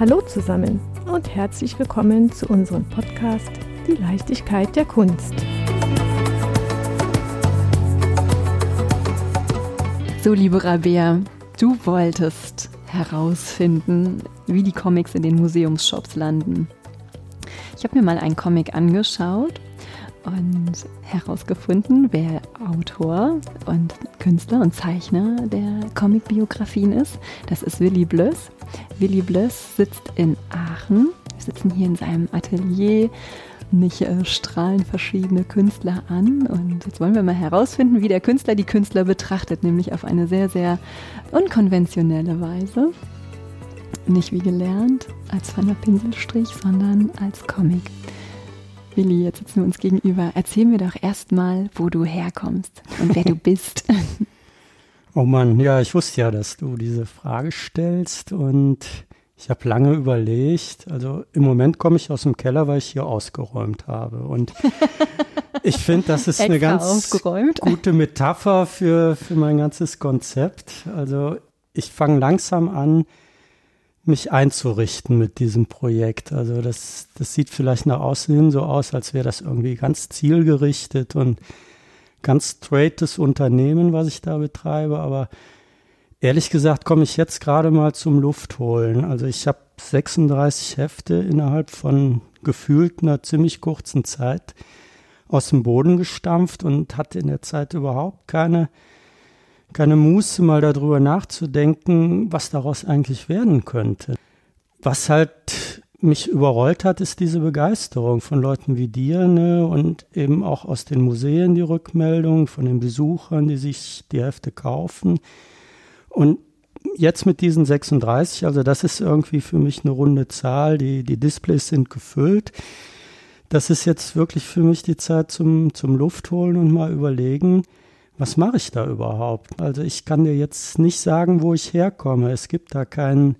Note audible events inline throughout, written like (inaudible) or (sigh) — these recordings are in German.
Hallo zusammen und herzlich willkommen zu unserem Podcast Die Leichtigkeit der Kunst. So, liebe Rabea, du wolltest herausfinden, wie die Comics in den Museumsshops landen. Ich habe mir mal einen Comic angeschaut und herausgefunden, wer Autor und Künstler und Zeichner der Comicbiografien ist. Das ist Willy Blöss. Willy Blöss sitzt in Aachen. Wir sitzen hier in seinem Atelier. Mich äh, strahlen verschiedene Künstler an und jetzt wollen wir mal herausfinden, wie der Künstler die Künstler betrachtet, nämlich auf eine sehr, sehr unkonventionelle Weise. Nicht wie gelernt, als feiner Pinselstrich, sondern als Comic. Willi, jetzt sitzen wir uns gegenüber. Erzähl mir doch erstmal, wo du herkommst und wer du (laughs) bist. Oh Mann, ja, ich wusste ja, dass du diese Frage stellst und ich habe lange überlegt. Also im Moment komme ich aus dem Keller, weil ich hier ausgeräumt habe. Und (laughs) ich finde, das ist eine ganz aufgeräumt. gute Metapher für, für mein ganzes Konzept. Also ich fange langsam an, mich einzurichten mit diesem Projekt. Also das, das sieht vielleicht nach außen hin so aus, als wäre das irgendwie ganz zielgerichtet und ganz straightes Unternehmen, was ich da betreibe. Aber ehrlich gesagt komme ich jetzt gerade mal zum Luftholen. Also ich habe 36 Hefte innerhalb von gefühlt einer ziemlich kurzen Zeit aus dem Boden gestampft und hatte in der Zeit überhaupt keine keine Muße, mal darüber nachzudenken, was daraus eigentlich werden könnte. Was halt mich überrollt hat, ist diese Begeisterung von Leuten wie dir ne? und eben auch aus den Museen die Rückmeldung von den Besuchern, die sich die Hefte kaufen. Und jetzt mit diesen 36, also das ist irgendwie für mich eine runde Zahl, die, die Displays sind gefüllt. Das ist jetzt wirklich für mich die Zeit zum, zum Luftholen und mal überlegen, was mache ich da überhaupt? Also ich kann dir jetzt nicht sagen, wo ich herkomme. Es gibt da keinen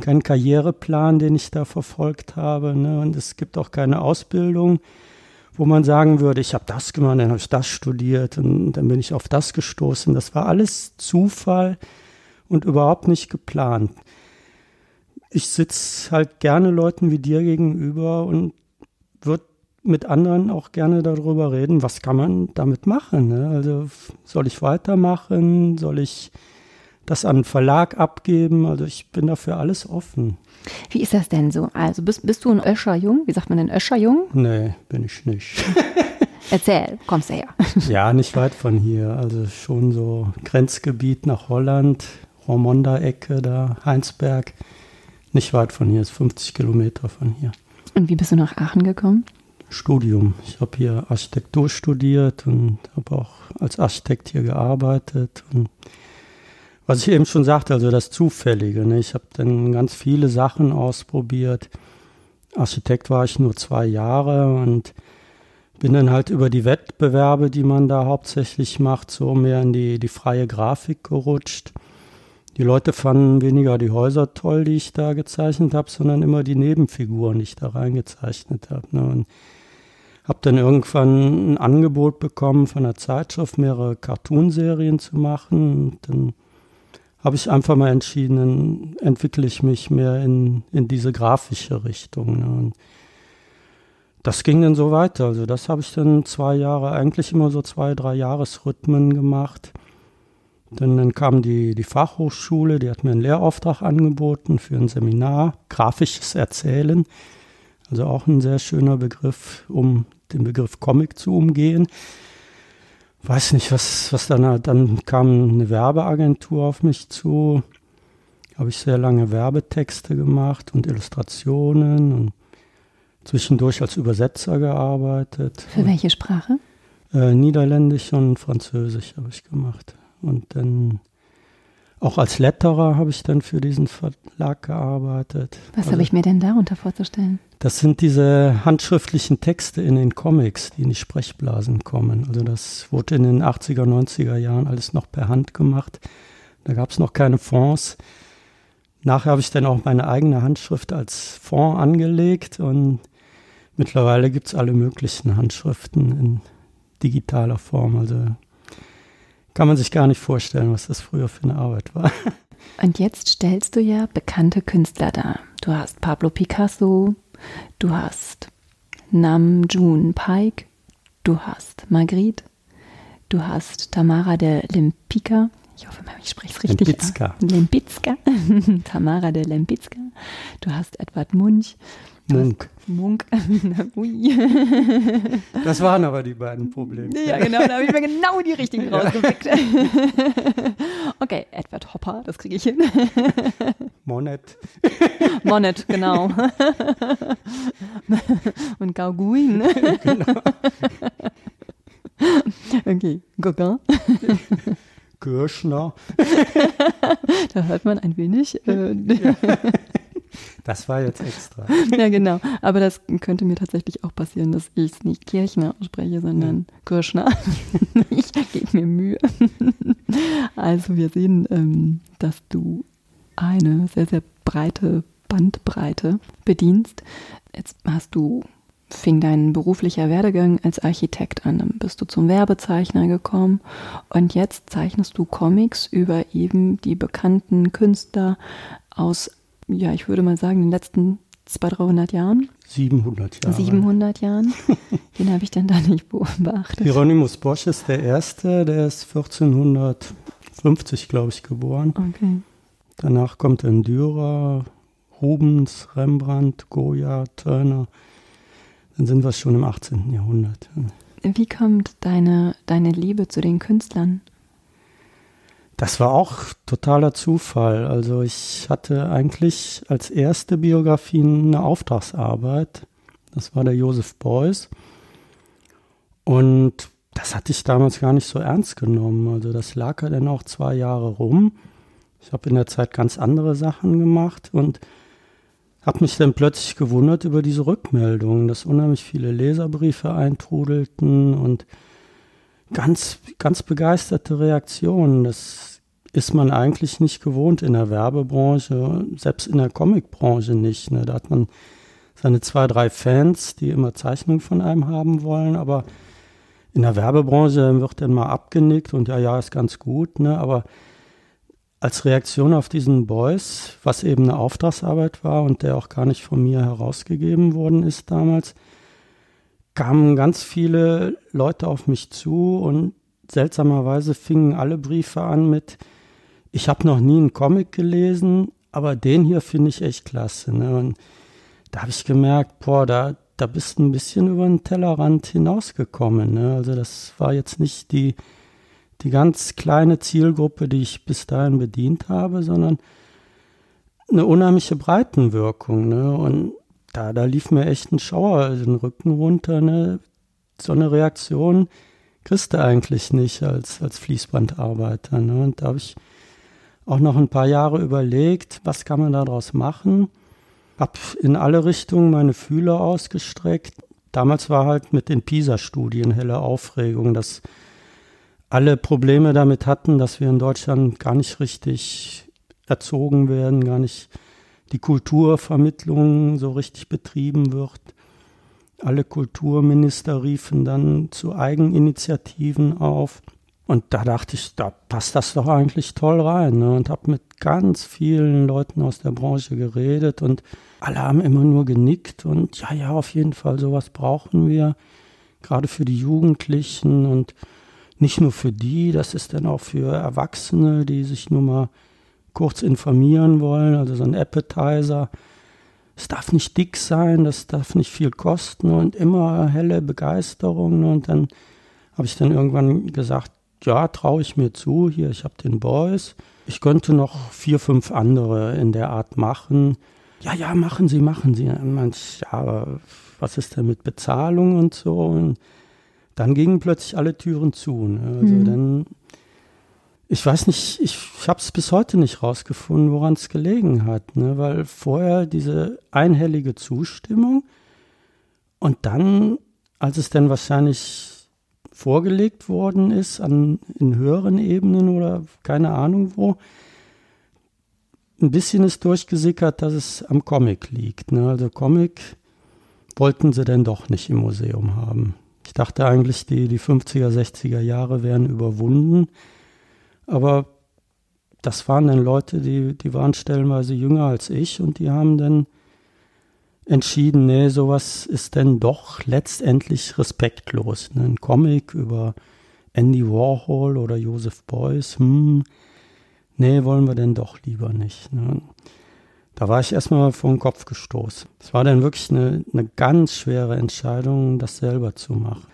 keinen Karriereplan, den ich da verfolgt habe. Ne? Und es gibt auch keine Ausbildung, wo man sagen würde, ich habe das gemacht, dann habe ich das studiert und dann bin ich auf das gestoßen. Das war alles Zufall und überhaupt nicht geplant. Ich sitze halt gerne Leuten wie dir gegenüber und würde mit anderen auch gerne darüber reden, was kann man damit machen. Ne? Also soll ich weitermachen? Soll ich das an einen Verlag abgeben? Also ich bin dafür alles offen. Wie ist das denn so? Also bist, bist du ein Öscherjung? Wie sagt man denn Öscherjung? Nee, bin ich nicht. (laughs) Erzähl, kommst du her? (laughs) ja, nicht weit von hier. Also schon so Grenzgebiet nach Holland, Romonda-Ecke da, Heinsberg. Nicht weit von hier, ist 50 Kilometer von hier. Und wie bist du nach Aachen gekommen? Studium. Ich habe hier Architektur studiert und habe auch als Architekt hier gearbeitet. Und was ich eben schon sagte, also das Zufällige. Ne? Ich habe dann ganz viele Sachen ausprobiert. Architekt war ich nur zwei Jahre und bin dann halt über die Wettbewerbe, die man da hauptsächlich macht, so mehr in die, die freie Grafik gerutscht. Die Leute fanden weniger die Häuser toll, die ich da gezeichnet habe, sondern immer die Nebenfiguren, die ich da reingezeichnet habe. Ne? Und habe dann irgendwann ein Angebot bekommen von der Zeitschrift, mehrere Cartoonserien zu machen. Und dann habe ich einfach mal entschieden, dann entwickle ich mich mehr in, in diese grafische Richtung. Ne? Und das ging dann so weiter. Also das habe ich dann zwei Jahre, eigentlich immer so zwei, drei Jahresrhythmen gemacht. Dann, dann kam die, die Fachhochschule, die hat mir einen Lehrauftrag angeboten für ein Seminar, grafisches Erzählen. Also auch ein sehr schöner Begriff, um den Begriff Comic zu umgehen. Weiß nicht, was, was dann, dann kam eine Werbeagentur auf mich zu. Habe ich sehr lange Werbetexte gemacht und Illustrationen und zwischendurch als Übersetzer gearbeitet. Für welche Sprache? Äh, Niederländisch und Französisch habe ich gemacht. Und dann auch als Letterer habe ich dann für diesen Verlag gearbeitet. Was also, habe ich mir denn darunter vorzustellen? Das sind diese handschriftlichen Texte in den Comics, die in die Sprechblasen kommen. Also das wurde in den 80er, 90er Jahren alles noch per Hand gemacht. Da gab es noch keine Fonds. Nachher habe ich dann auch meine eigene Handschrift als Fond angelegt und mittlerweile gibt es alle möglichen Handschriften in digitaler Form. Also kann man sich gar nicht vorstellen, was das früher für eine Arbeit war. Und jetzt stellst du ja bekannte Künstler dar. du hast Pablo Picasso, du hast Nam June Paik, du hast Magritte, du hast Tamara de Lempicka, ich hoffe, ich spreche es richtig. Lempicka. Lempicka. (laughs) Tamara de Lempicka. Du hast Edward Munch. Munk. Munk. (laughs) Ui. Das waren aber die beiden Probleme. Ja, genau, da habe ich mir genau die richtigen rausgepickt. (laughs) Okay, Edward Hopper, das kriege ich hin. (laughs) Monet. Monet, genau. Und Gauguin. Genau. Okay, Gauguin. Kirschner. da hört man ein wenig. Äh, das war jetzt extra. (laughs) ja, genau. Aber das könnte mir tatsächlich auch passieren, dass ich es nicht Kirchner ausspreche, sondern ja. Kirschner. (laughs) ich gebe mir Mühe. also wir sehen, ähm, dass du eine sehr, sehr breite Bandbreite bedienst. Jetzt hast du fing dein beruflicher Werdegang als Architekt an. Dann bist du zum Werbezeichner gekommen und jetzt zeichnest du Comics über eben die bekannten Künstler aus, ja, ich würde mal sagen, den letzten 200, 300 Jahren. 700 Jahre. 700 Jahren. (laughs) Den habe ich dann da nicht beobachtet. Hieronymus Bosch ist der Erste, der ist 1450, glaube ich, geboren. Okay. Danach kommt ein Dürer, Rubens, Rembrandt, Goya, Turner, dann sind wir schon im 18. Jahrhundert. Wie kommt deine, deine Liebe zu den Künstlern? Das war auch totaler Zufall. Also ich hatte eigentlich als erste Biografie eine Auftragsarbeit. Das war der Josef Beuys. Und das hatte ich damals gar nicht so ernst genommen. Also das lag ja dann auch zwei Jahre rum. Ich habe in der Zeit ganz andere Sachen gemacht und habe mich dann plötzlich gewundert über diese Rückmeldungen, dass unheimlich viele Leserbriefe eintrudelten und ganz, ganz begeisterte Reaktionen. Das ist man eigentlich nicht gewohnt in der Werbebranche, selbst in der Comicbranche nicht. Ne? Da hat man seine zwei, drei Fans, die immer Zeichnungen von einem haben wollen, aber in der Werbebranche wird dann mal abgenickt und ja, ja, ist ganz gut, ne? aber als Reaktion auf diesen Boys, was eben eine Auftragsarbeit war und der auch gar nicht von mir herausgegeben worden ist damals, kamen ganz viele Leute auf mich zu und seltsamerweise fingen alle Briefe an mit, ich habe noch nie einen Comic gelesen, aber den hier finde ich echt klasse. Ne? Und da habe ich gemerkt, boah, da, da bist du ein bisschen über den Tellerrand hinausgekommen. Ne? Also das war jetzt nicht die die ganz kleine Zielgruppe, die ich bis dahin bedient habe, sondern eine unheimliche Breitenwirkung. Ne? Und da, da lief mir echt ein Schauer den Rücken runter. Ne? So eine Reaktion kriegst du eigentlich nicht als, als Fließbandarbeiter. Ne? Und da habe ich auch noch ein paar Jahre überlegt, was kann man daraus machen. Hab in alle Richtungen meine Fühler ausgestreckt. Damals war halt mit den PISA-Studien helle Aufregung, dass alle Probleme damit hatten, dass wir in Deutschland gar nicht richtig erzogen werden, gar nicht die Kulturvermittlung so richtig betrieben wird. Alle Kulturminister riefen dann zu Eigeninitiativen auf. Und da dachte ich, da passt das doch eigentlich toll rein. Ne? Und habe mit ganz vielen Leuten aus der Branche geredet und alle haben immer nur genickt und ja, ja, auf jeden Fall, sowas brauchen wir, gerade für die Jugendlichen und nicht nur für die, das ist dann auch für Erwachsene, die sich nur mal kurz informieren wollen, also so ein Appetizer. Es darf nicht dick sein, das darf nicht viel kosten und immer helle Begeisterung. Und dann habe ich dann irgendwann gesagt, ja, traue ich mir zu, hier, ich habe den Boys. Ich könnte noch vier, fünf andere in der Art machen. Ja, ja, machen Sie, machen Sie. Manch, ja, was ist denn mit Bezahlung und so? Und dann gingen plötzlich alle Türen zu. Ne? Also mhm. dann, ich weiß nicht, ich, habe es bis heute nicht rausgefunden, woran es gelegen hat, ne? weil vorher diese einhellige Zustimmung und dann, als es dann wahrscheinlich vorgelegt worden ist an, in höheren Ebenen oder keine Ahnung wo, ein bisschen ist durchgesickert, dass es am Comic liegt. Ne? Also Comic wollten sie denn doch nicht im Museum haben. Ich dachte eigentlich, die, die 50er, 60er Jahre wären überwunden. Aber das waren dann Leute, die, die waren stellenweise jünger als ich und die haben dann entschieden, nee, sowas ist denn doch letztendlich respektlos. Ein Comic über Andy Warhol oder Joseph Beuys, hm, nee, wollen wir denn doch lieber nicht. Ne? Da war ich erstmal vor den Kopf gestoßen. Es war dann wirklich eine, eine ganz schwere Entscheidung, das selber zu machen.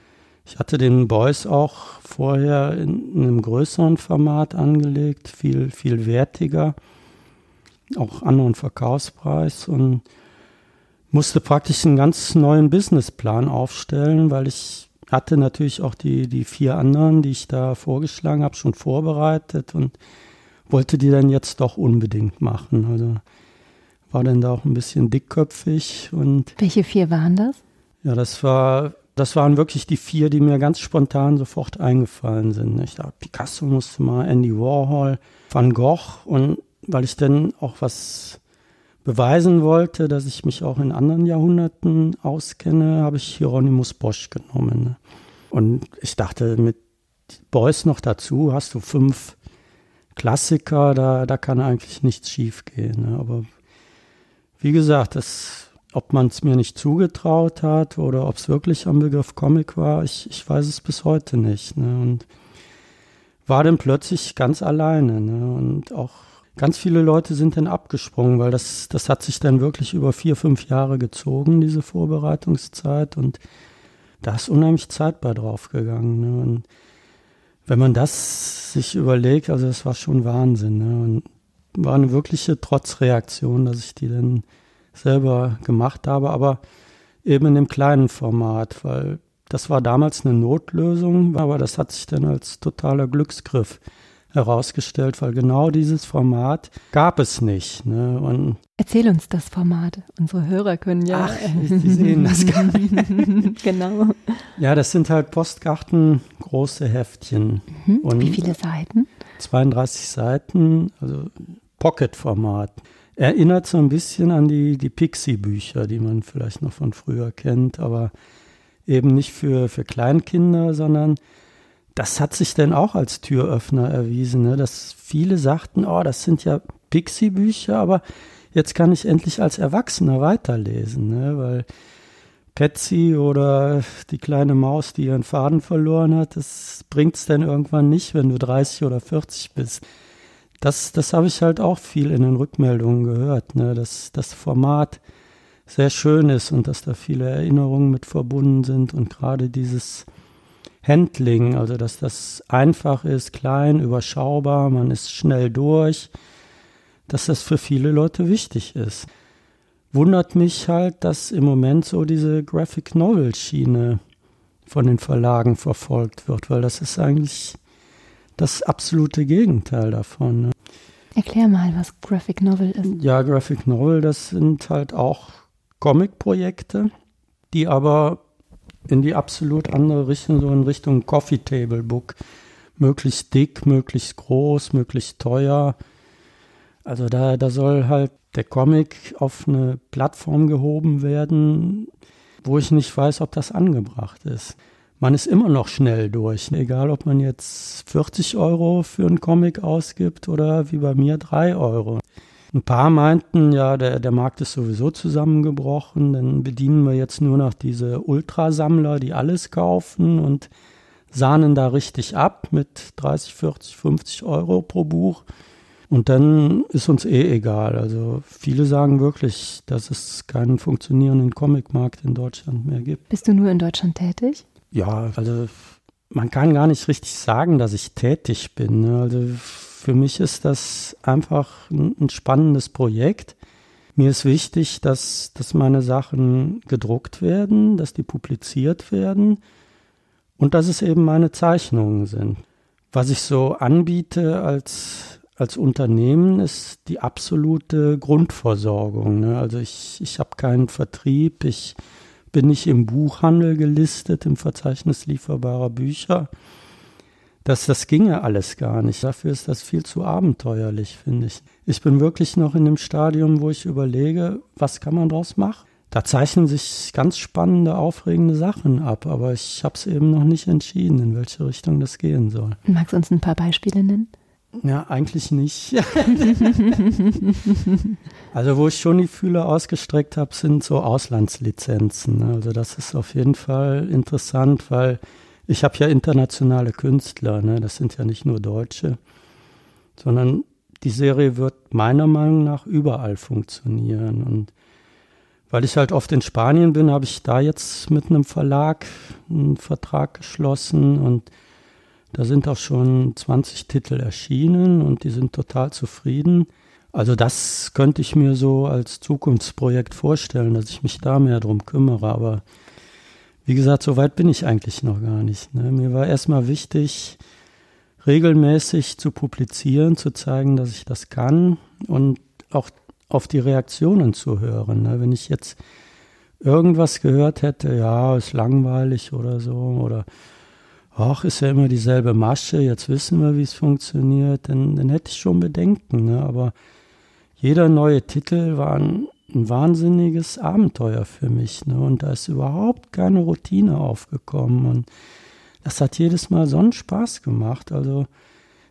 Ich hatte den Beuys auch vorher in, in einem größeren Format angelegt, viel, viel wertiger, auch anderen Verkaufspreis und musste praktisch einen ganz neuen Businessplan aufstellen, weil ich hatte natürlich auch die, die vier anderen, die ich da vorgeschlagen habe, schon vorbereitet und wollte die dann jetzt doch unbedingt machen. Also war dann da auch ein bisschen dickköpfig und. Welche vier waren das? Ja, das war, das waren wirklich die vier, die mir ganz spontan sofort eingefallen sind. Ich dachte, Picasso musste mal, Andy Warhol, Van Gogh und weil ich dann auch was beweisen wollte, dass ich mich auch in anderen Jahrhunderten auskenne, habe ich Hieronymus Bosch genommen. Und ich dachte, mit Beuys noch dazu hast du fünf Klassiker, da, da kann eigentlich nichts schiefgehen. Ne? Aber wie gesagt, das, ob man es mir nicht zugetraut hat oder ob es wirklich am Begriff Comic war, ich, ich weiß es bis heute nicht. Ne? Und war dann plötzlich ganz alleine. Ne? Und auch Ganz viele Leute sind dann abgesprungen, weil das, das hat sich dann wirklich über vier, fünf Jahre gezogen, diese Vorbereitungszeit. Und da ist unheimlich Zeit bei draufgegangen. Ne? Und wenn man das sich überlegt, also das war schon Wahnsinn. Ne? Und war eine wirkliche Trotzreaktion, dass ich die dann selber gemacht habe, aber eben in dem kleinen Format, weil das war damals eine Notlösung, aber das hat sich dann als totaler Glücksgriff herausgestellt, weil genau dieses Format gab es nicht. Ne? Und Erzähl uns das Format. Unsere Hörer können ja. Ach, die sehen das gar (laughs) nicht. genau. Ja, das sind halt Postkarten, große Heftchen. Mhm. Und Wie viele Seiten? 32 Seiten, also Pocket-Format. Erinnert so ein bisschen an die, die Pixie-Bücher, die man vielleicht noch von früher kennt, aber eben nicht für, für Kleinkinder, sondern das hat sich dann auch als Türöffner erwiesen, ne? dass viele sagten, oh, das sind ja Pixie-Bücher, aber jetzt kann ich endlich als Erwachsener weiterlesen, ne? weil Patsy oder die kleine Maus, die ihren Faden verloren hat, das bringt es dann irgendwann nicht, wenn du 30 oder 40 bist. Das, das habe ich halt auch viel in den Rückmeldungen gehört, ne? dass das Format sehr schön ist und dass da viele Erinnerungen mit verbunden sind und gerade dieses Handling, also dass das einfach ist, klein, überschaubar, man ist schnell durch, dass das für viele Leute wichtig ist. Wundert mich halt, dass im Moment so diese Graphic Novel Schiene von den Verlagen verfolgt wird, weil das ist eigentlich das absolute Gegenteil davon. Ne? Erklär mal, was Graphic Novel ist. Ja, Graphic Novel, das sind halt auch Comic-Projekte, die aber in die absolut andere Richtung, so in Richtung Coffee Table Book. Möglichst dick, möglichst groß, möglichst teuer. Also da, da soll halt der Comic auf eine Plattform gehoben werden, wo ich nicht weiß, ob das angebracht ist. Man ist immer noch schnell durch, egal ob man jetzt 40 Euro für einen Comic ausgibt oder wie bei mir 3 Euro. Ein paar meinten, ja, der, der Markt ist sowieso zusammengebrochen, dann bedienen wir jetzt nur noch diese Ultrasammler, die alles kaufen und sahnen da richtig ab mit 30, 40, 50 Euro pro Buch. Und dann ist uns eh egal. Also viele sagen wirklich, dass es keinen funktionierenden Comicmarkt in Deutschland mehr gibt. Bist du nur in Deutschland tätig? Ja, also man kann gar nicht richtig sagen, dass ich tätig bin. Ne? Also für mich ist das einfach ein, spannendes Projekt. Mir ist wichtig, dass, dass meine Sachen gedruckt werden, dass die publiziert werden und dass es eben meine Zeichnungen sind. Was ich so anbiete als, als Unternehmen ist die absolute Grundversorgung. Ne? Also ich, ich habe keinen Vertrieb, ich bin nicht im Buchhandel gelistet, im Verzeichnis lieferbarer Bücher das, das ginge alles gar nicht. Dafür ist das viel zu abenteuerlich, finde ich. Ich bin wirklich noch in dem Stadium, wo ich überlege, was kann man daraus machen? Da zeichnen sich ganz spannende, aufregende Sachen ab, aber ich habe es eben noch nicht entschieden, in welche Richtung das gehen soll. Magst du uns ein paar Beispiele nennen? Ja, eigentlich nicht. (laughs) also wo ich schon die Fühler ausgestreckt habe, sind so Auslandslizenzen. Also das ist auf jeden Fall interessant, weil ich habe ja internationale Künstler. Ne? Das sind ja nicht nur Deutsche, sondern die Serie wird meiner Meinung nach überall funktionieren. Und weil ich halt oft in Spanien bin, habe ich da jetzt mit einem Verlag einen Vertrag geschlossen und da sind auch schon 20 Titel erschienen und die sind total zufrieden. Also das könnte ich mir so als Zukunftsprojekt vorstellen, dass ich mich da mehr drum kümmere. Aber wie gesagt, so weit bin ich eigentlich noch gar nicht. Ne? Mir war erstmal wichtig, regelmäßig zu publizieren, zu zeigen, dass ich das kann und auch auf die Reaktionen zu hören. Ne? Wenn ich jetzt irgendwas gehört hätte, ja, ist langweilig oder so, oder ach, ist ja immer dieselbe Masche, jetzt wissen wir, wie es funktioniert, dann, dann hätte ich schon Bedenken. Ne? Aber jeder neue Titel war ein, ein wahnsinniges Abenteuer für mich. Ne? Und da ist überhaupt keine Routine aufgekommen. Und das hat jedes Mal so einen Spaß gemacht. Also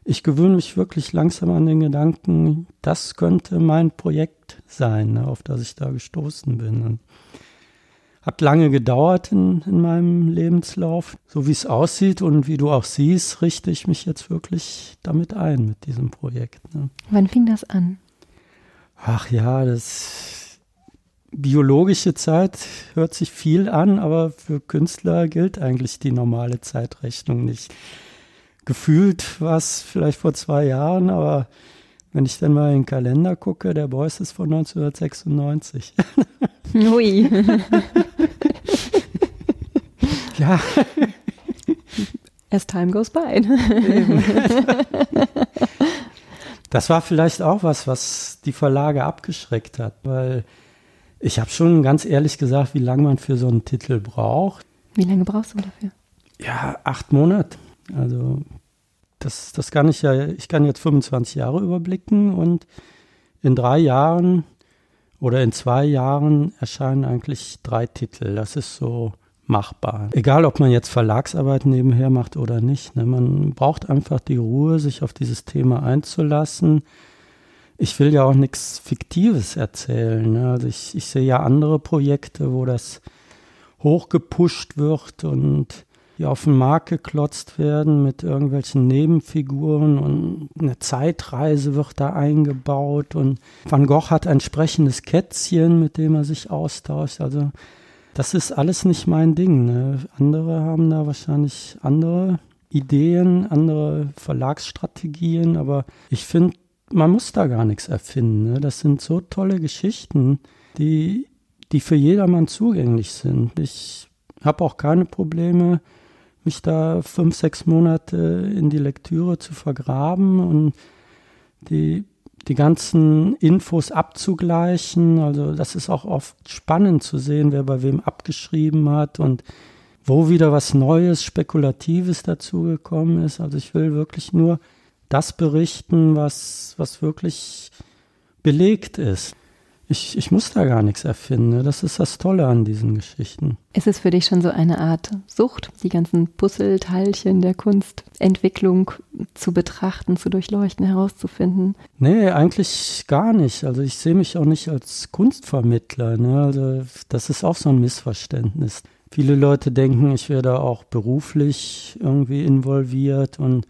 ich gewöhne mich wirklich langsam an den Gedanken, das könnte mein Projekt sein, ne, auf das ich da gestoßen bin. Und hat lange gedauert in, in meinem Lebenslauf. So wie es aussieht und wie du auch siehst, richte ich mich jetzt wirklich damit ein, mit diesem Projekt. Ne. Wann fing das an? Ach ja, das biologische Zeit hört sich viel an, aber für Künstler gilt eigentlich die normale Zeitrechnung nicht. Gefühlt war es vielleicht vor zwei Jahren, aber wenn ich dann mal in den Kalender gucke, der Beuys ist von 1996. (laughs) Ui. (laughs) ja. As time goes by. (laughs) das war vielleicht auch was, was die Verlage abgeschreckt hat, weil ich habe schon ganz ehrlich gesagt, wie lange man für so einen Titel braucht. Wie lange brauchst du dafür? Ja, acht Monate. Also das, das kann ich ja, ich kann jetzt 25 Jahre überblicken und in drei Jahren oder in zwei Jahren erscheinen eigentlich drei Titel. Das ist so machbar. Egal, ob man jetzt Verlagsarbeit nebenher macht oder nicht. Ne? Man braucht einfach die Ruhe, sich auf dieses Thema einzulassen. Ich will ja auch nichts Fiktives erzählen. Ne? Also ich, ich sehe ja andere Projekte, wo das hochgepusht wird und die auf den Markt geklotzt werden mit irgendwelchen Nebenfiguren und eine Zeitreise wird da eingebaut und Van Gogh hat ein sprechendes Kätzchen, mit dem er sich austauscht. Also das ist alles nicht mein Ding. Ne? Andere haben da wahrscheinlich andere Ideen, andere Verlagsstrategien, aber ich finde, man muss da gar nichts erfinden. Ne? Das sind so tolle Geschichten, die, die für jedermann zugänglich sind. Ich habe auch keine Probleme, mich da fünf, sechs Monate in die Lektüre zu vergraben und die, die ganzen Infos abzugleichen. Also das ist auch oft spannend zu sehen, wer bei wem abgeschrieben hat und wo wieder was Neues, Spekulatives dazugekommen ist. Also ich will wirklich nur das berichten, was, was wirklich belegt ist. Ich, ich muss da gar nichts erfinden. Ne? Das ist das Tolle an diesen Geschichten. Ist es für dich schon so eine Art Sucht, die ganzen Puzzleteilchen der Kunstentwicklung zu betrachten, zu durchleuchten, herauszufinden? Nee, eigentlich gar nicht. Also ich sehe mich auch nicht als Kunstvermittler. Ne? Also das ist auch so ein Missverständnis. Viele Leute denken, ich werde auch beruflich irgendwie involviert und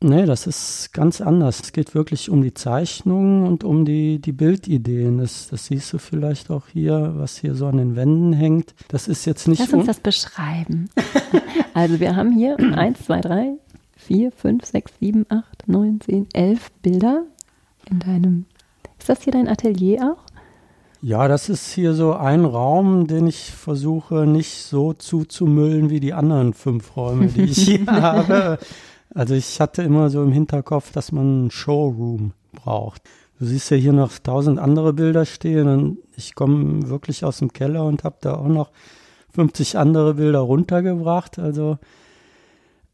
Nee, das ist ganz anders. Es geht wirklich um die Zeichnung und um die, die Bildideen. Das, das siehst du vielleicht auch hier, was hier so an den Wänden hängt. Das ist jetzt nicht. Lass uns das beschreiben. (laughs) also, wir haben hier 1, 2, 3, 4, 5, 6, 7, 8, 9, 10, 11 Bilder in deinem. Ist das hier dein Atelier auch? Ja, das ist hier so ein Raum, den ich versuche nicht so zuzumüllen wie die anderen fünf Räume, die ich (laughs) hier habe. Also ich hatte immer so im Hinterkopf, dass man einen Showroom braucht. Du siehst ja hier noch tausend andere Bilder stehen und ich komme wirklich aus dem Keller und habe da auch noch 50 andere Bilder runtergebracht. Also,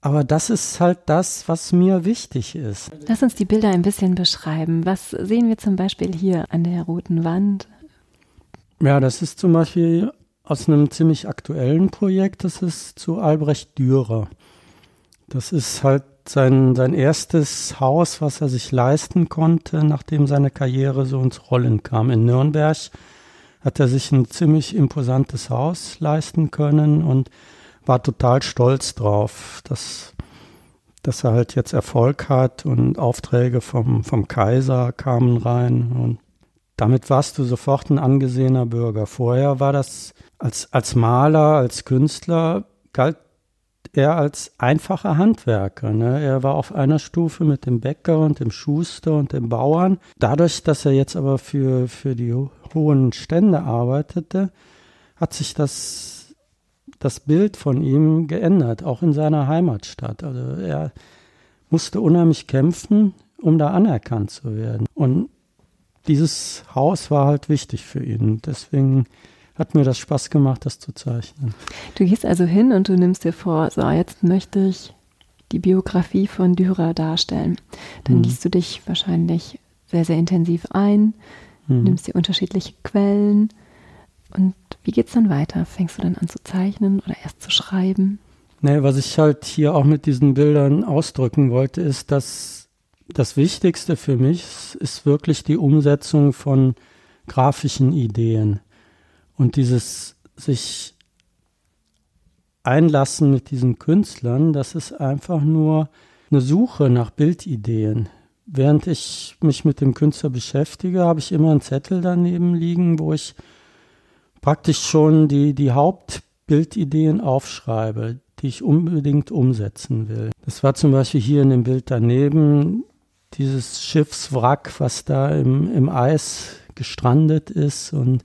aber das ist halt das, was mir wichtig ist. Lass uns die Bilder ein bisschen beschreiben. Was sehen wir zum Beispiel hier an der roten Wand? Ja, das ist zum Beispiel aus einem ziemlich aktuellen Projekt. Das ist zu Albrecht Dürer. Das ist halt sein, sein erstes Haus, was er sich leisten konnte, nachdem seine Karriere so ins Rollen kam. In Nürnberg hat er sich ein ziemlich imposantes Haus leisten können und war total stolz drauf, dass, dass er halt jetzt Erfolg hat und Aufträge vom, vom Kaiser kamen rein und damit warst du sofort ein angesehener Bürger. Vorher war das als, als Maler, als Künstler, galt er als einfacher Handwerker. Ne? Er war auf einer Stufe mit dem Bäcker und dem Schuster und dem Bauern. Dadurch, dass er jetzt aber für, für die hohen Stände arbeitete, hat sich das, das Bild von ihm geändert, auch in seiner Heimatstadt. Also er musste unheimlich kämpfen, um da anerkannt zu werden. Und dieses Haus war halt wichtig für ihn. Deswegen hat mir das Spaß gemacht, das zu zeichnen. Du gehst also hin und du nimmst dir vor, so jetzt möchte ich die Biografie von Dürer darstellen. Dann mhm. liest du dich wahrscheinlich sehr, sehr intensiv ein, mhm. nimmst dir unterschiedliche Quellen. Und wie geht es dann weiter? Fängst du dann an zu zeichnen oder erst zu schreiben? Nee, was ich halt hier auch mit diesen Bildern ausdrücken wollte, ist, dass das Wichtigste für mich ist wirklich die Umsetzung von grafischen Ideen. Und dieses sich einlassen mit diesen Künstlern, das ist einfach nur eine Suche nach Bildideen. Während ich mich mit dem Künstler beschäftige, habe ich immer einen Zettel daneben liegen, wo ich praktisch schon die, die Hauptbildideen aufschreibe, die ich unbedingt umsetzen will. Das war zum Beispiel hier in dem Bild daneben dieses Schiffswrack, was da im, im Eis gestrandet ist und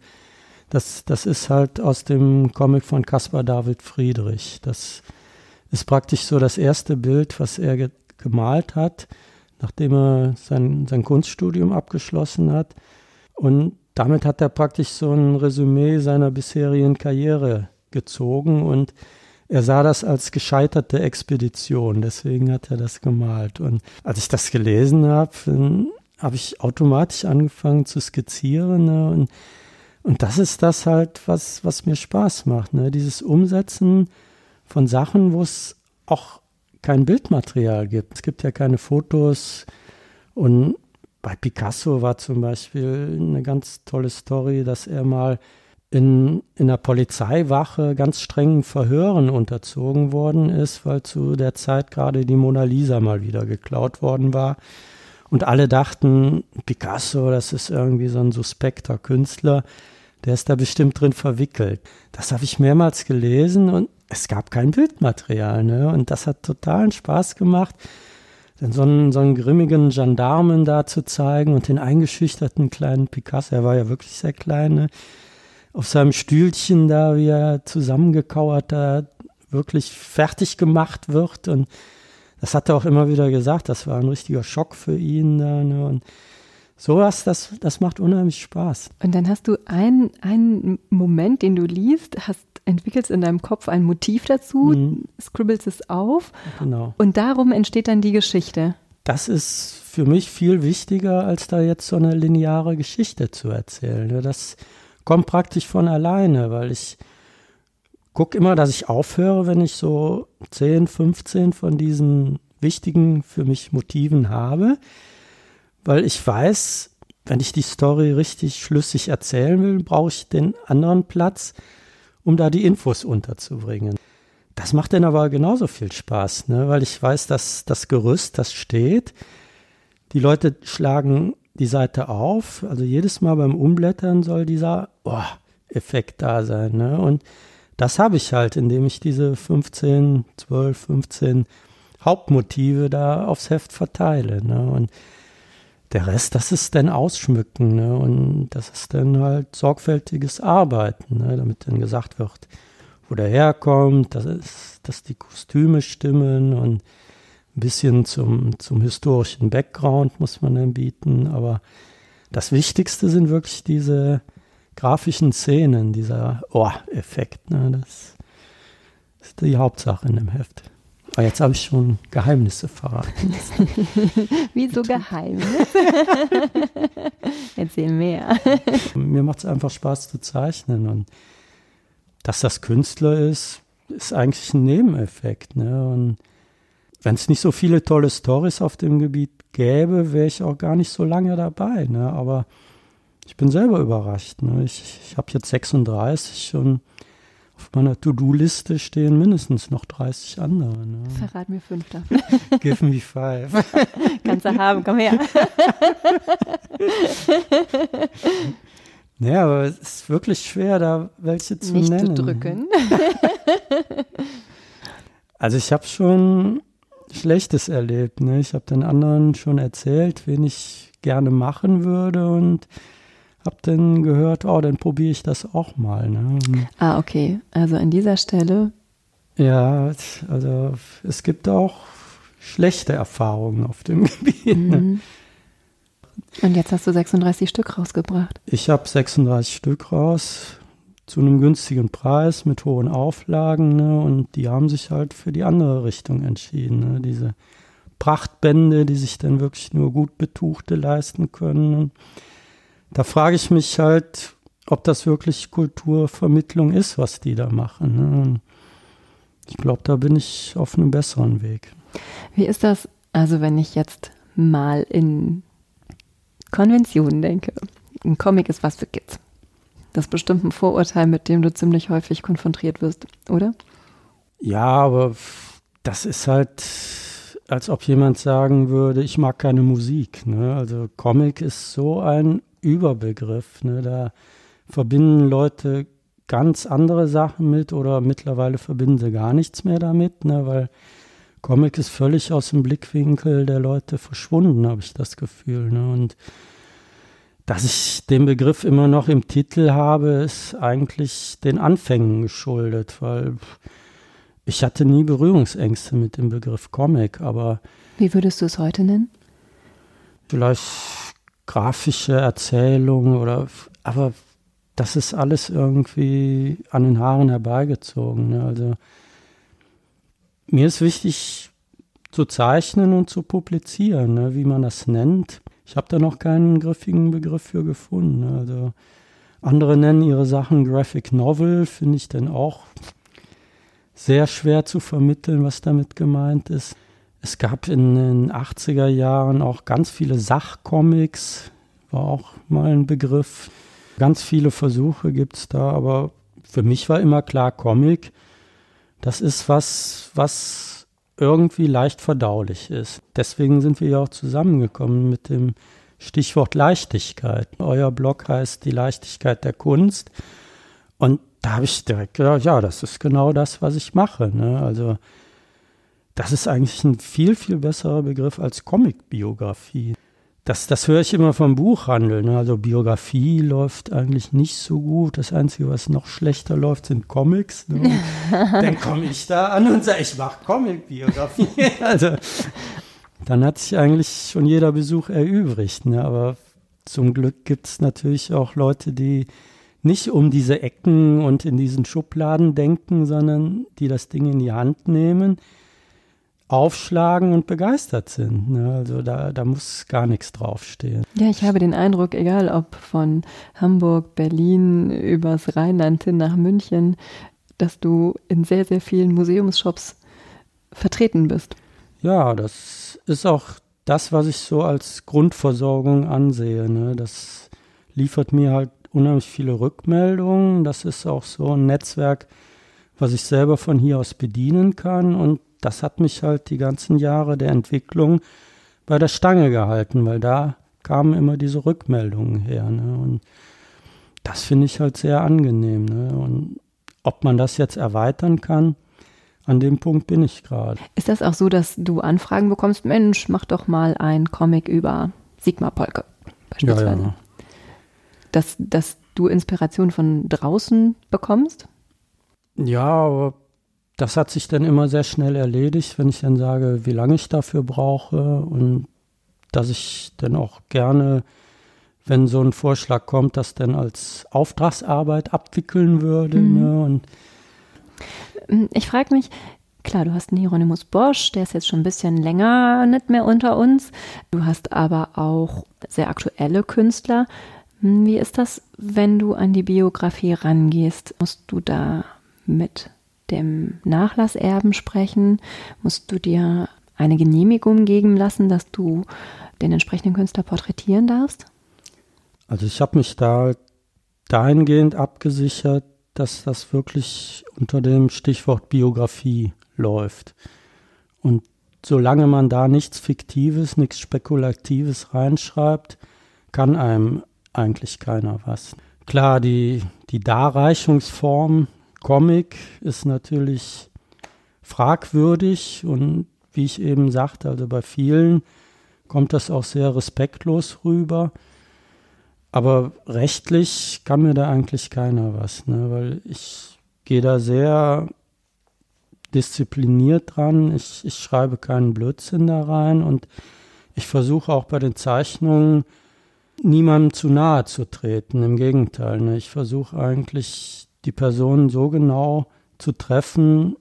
das, das ist halt aus dem Comic von Caspar David Friedrich. Das ist praktisch so das erste Bild, was er ge gemalt hat, nachdem er sein, sein Kunststudium abgeschlossen hat. Und damit hat er praktisch so ein Resümee seiner bisherigen Karriere gezogen und er sah das als gescheiterte Expedition, deswegen hat er das gemalt. Und als ich das gelesen habe, habe ich automatisch angefangen zu skizzieren. Ne? Und und das ist das halt, was, was mir Spaß macht. Ne? Dieses Umsetzen von Sachen, wo es auch kein Bildmaterial gibt. Es gibt ja keine Fotos. Und bei Picasso war zum Beispiel eine ganz tolle Story, dass er mal in, in der Polizeiwache ganz strengen Verhören unterzogen worden ist, weil zu der Zeit gerade die Mona Lisa mal wieder geklaut worden war. Und alle dachten, Picasso, das ist irgendwie so ein suspekter Künstler, der ist da bestimmt drin verwickelt. Das habe ich mehrmals gelesen und es gab kein Bildmaterial. Ne? Und das hat totalen Spaß gemacht, dann so einen, so einen grimmigen Gendarmen da zu zeigen und den eingeschüchterten kleinen Picasso, er war ja wirklich sehr klein, ne? auf seinem Stühlchen da, wie er zusammengekauert da wirklich fertig gemacht wird und das hat er auch immer wieder gesagt, das war ein richtiger Schock für ihn. Da, ne? Und sowas, das, das macht unheimlich Spaß. Und dann hast du einen, einen Moment, den du liest, hast, entwickelst in deinem Kopf ein Motiv dazu, mhm. scribbelst es auf. Genau. Und darum entsteht dann die Geschichte. Das ist für mich viel wichtiger, als da jetzt so eine lineare Geschichte zu erzählen. Das kommt praktisch von alleine, weil ich gucke immer, dass ich aufhöre, wenn ich so 10, 15 von diesen wichtigen für mich Motiven habe, weil ich weiß, wenn ich die Story richtig schlüssig erzählen will, brauche ich den anderen Platz, um da die Infos unterzubringen. Das macht dann aber genauso viel Spaß, ne? weil ich weiß, dass das Gerüst, das steht. Die Leute schlagen die Seite auf, also jedes Mal beim Umblättern soll dieser oh, Effekt da sein. Ne? Und das habe ich halt, indem ich diese 15, 12, 15 Hauptmotive da aufs Heft verteile. Ne? Und der Rest, das ist dann Ausschmücken. Ne? Und das ist dann halt sorgfältiges Arbeiten, ne? damit dann gesagt wird, wo der herkommt, dass, ist, dass die Kostüme stimmen und ein bisschen zum, zum historischen Background muss man dann bieten. Aber das Wichtigste sind wirklich diese grafischen Szenen, dieser Ohr-Effekt. Ne, das ist die Hauptsache in dem Heft. Aber jetzt habe ich schon Geheimnisse verraten. (laughs) Wieso Geheimnisse? (laughs) Erzähl mehr. Mir macht es einfach Spaß zu zeichnen. Und dass das Künstler ist, ist eigentlich ein Nebeneffekt. Ne? Und wenn es nicht so viele tolle Stories auf dem Gebiet gäbe, wäre ich auch gar nicht so lange dabei. Ne? Aber ich bin selber überrascht. Ne? Ich, ich habe jetzt 36 und auf meiner To-Do-Liste stehen mindestens noch 30 andere. Ne? Verrat mir fünf davon. (laughs) Give me five. (laughs) Kannst du haben, komm her. (laughs) naja, aber es ist wirklich schwer, da welche zu Nicht nennen. zu drücken. Also ich habe schon Schlechtes erlebt. Ne? Ich habe den anderen schon erzählt, wen ich gerne machen würde und habe dann gehört, oh, dann probiere ich das auch mal. Ne? Ah, okay. Also an dieser Stelle. Ja, also es gibt auch schlechte Erfahrungen auf dem (laughs) Gebiet. Ne? Mhm. Und jetzt hast du 36 Stück rausgebracht. Ich habe 36 Stück raus zu einem günstigen Preis mit hohen Auflagen ne? und die haben sich halt für die andere Richtung entschieden. Ne? Diese Prachtbände, die sich dann wirklich nur gut Betuchte leisten können. Da frage ich mich halt, ob das wirklich Kulturvermittlung ist, was die da machen. Ne? Ich glaube, da bin ich auf einem besseren Weg. Wie ist das, also wenn ich jetzt mal in Konventionen denke? Ein Comic ist was für Kids. Das ist bestimmt ein Vorurteil, mit dem du ziemlich häufig konfrontiert wirst, oder? Ja, aber das ist halt, als ob jemand sagen würde, ich mag keine Musik. Ne? Also Comic ist so ein Überbegriff. Ne? Da verbinden Leute ganz andere Sachen mit oder mittlerweile verbinden sie gar nichts mehr damit, ne? weil Comic ist völlig aus dem Blickwinkel der Leute verschwunden, habe ich das Gefühl. Ne? Und dass ich den Begriff immer noch im Titel habe, ist eigentlich den Anfängen geschuldet, weil ich hatte nie Berührungsängste mit dem Begriff Comic, aber. Wie würdest du es heute nennen? Vielleicht grafische Erzählung oder, aber das ist alles irgendwie an den Haaren herbeigezogen. Ne? Also mir ist wichtig zu zeichnen und zu publizieren, ne? wie man das nennt. Ich habe da noch keinen griffigen Begriff für gefunden. Ne? Also andere nennen ihre Sachen Graphic Novel, finde ich dann auch sehr schwer zu vermitteln, was damit gemeint ist. Es gab in den 80er Jahren auch ganz viele Sachcomics, war auch mal ein Begriff. Ganz viele Versuche gibt es da, aber für mich war immer klar, Comic, das ist was, was irgendwie leicht verdaulich ist. Deswegen sind wir ja auch zusammengekommen mit dem Stichwort Leichtigkeit. Euer Blog heißt Die Leichtigkeit der Kunst. Und da habe ich direkt gedacht, ja, das ist genau das, was ich mache. Ne? Also das ist eigentlich ein viel, viel besserer Begriff als Comic-Biografie. Das, das höre ich immer vom Buchhandel. Ne? Also Biografie läuft eigentlich nicht so gut. Das Einzige, was noch schlechter läuft, sind Comics. Ne? (laughs) dann komme ich da an und sage, ich mache Comic-Biografie. (laughs) also dann hat sich eigentlich schon jeder Besuch erübrigt. Ne? Aber zum Glück gibt es natürlich auch Leute, die nicht um diese Ecken und in diesen Schubladen denken, sondern die das Ding in die Hand nehmen, aufschlagen und begeistert sind. Ne? Also da, da muss gar nichts draufstehen. Ja, ich habe den Eindruck, egal ob von Hamburg, Berlin, übers Rheinland hin nach München, dass du in sehr, sehr vielen Museumsshops vertreten bist. Ja, das ist auch das, was ich so als Grundversorgung ansehe. Ne? Das liefert mir halt unheimlich viele Rückmeldungen. Das ist auch so ein Netzwerk, was ich selber von hier aus bedienen kann. Und das hat mich halt die ganzen Jahre der Entwicklung bei der Stange gehalten, weil da kamen immer diese Rückmeldungen her. Ne? Und das finde ich halt sehr angenehm. Ne? Und ob man das jetzt erweitern kann, an dem Punkt bin ich gerade. Ist das auch so, dass du Anfragen bekommst, Mensch, mach doch mal ein Comic über Sigmar Polke beispielsweise? Ja, ja. Dass, dass du Inspiration von draußen bekommst? Ja, aber das hat sich dann immer sehr schnell erledigt, wenn ich dann sage, wie lange ich dafür brauche und dass ich dann auch gerne, wenn so ein Vorschlag kommt, das dann als Auftragsarbeit abwickeln würde. Mhm. Ne? Und hm, ich frage mich, klar, du hast einen Hieronymus Bosch, der ist jetzt schon ein bisschen länger nicht mehr unter uns. Du hast aber auch sehr aktuelle Künstler. Hm, wie ist das, wenn du an die Biografie rangehst? Musst du da mit dem Nachlasserben sprechen? Musst du dir eine Genehmigung geben lassen, dass du den entsprechenden Künstler porträtieren darfst? Also ich habe mich da dahingehend abgesichert, dass das wirklich unter dem Stichwort Biografie läuft. Und solange man da nichts Fiktives, nichts Spekulatives reinschreibt, kann einem eigentlich keiner was. Klar, die, die Darreichungsform Comic ist natürlich fragwürdig und wie ich eben sagte, also bei vielen kommt das auch sehr respektlos rüber. Aber rechtlich kann mir da eigentlich keiner was, ne? weil ich gehe da sehr diszipliniert dran. Ich, ich schreibe keinen Blödsinn da rein und ich versuche auch bei den Zeichnungen niemandem zu nahe zu treten. Im Gegenteil, ne? ich versuche eigentlich die Person so genau zu treffen,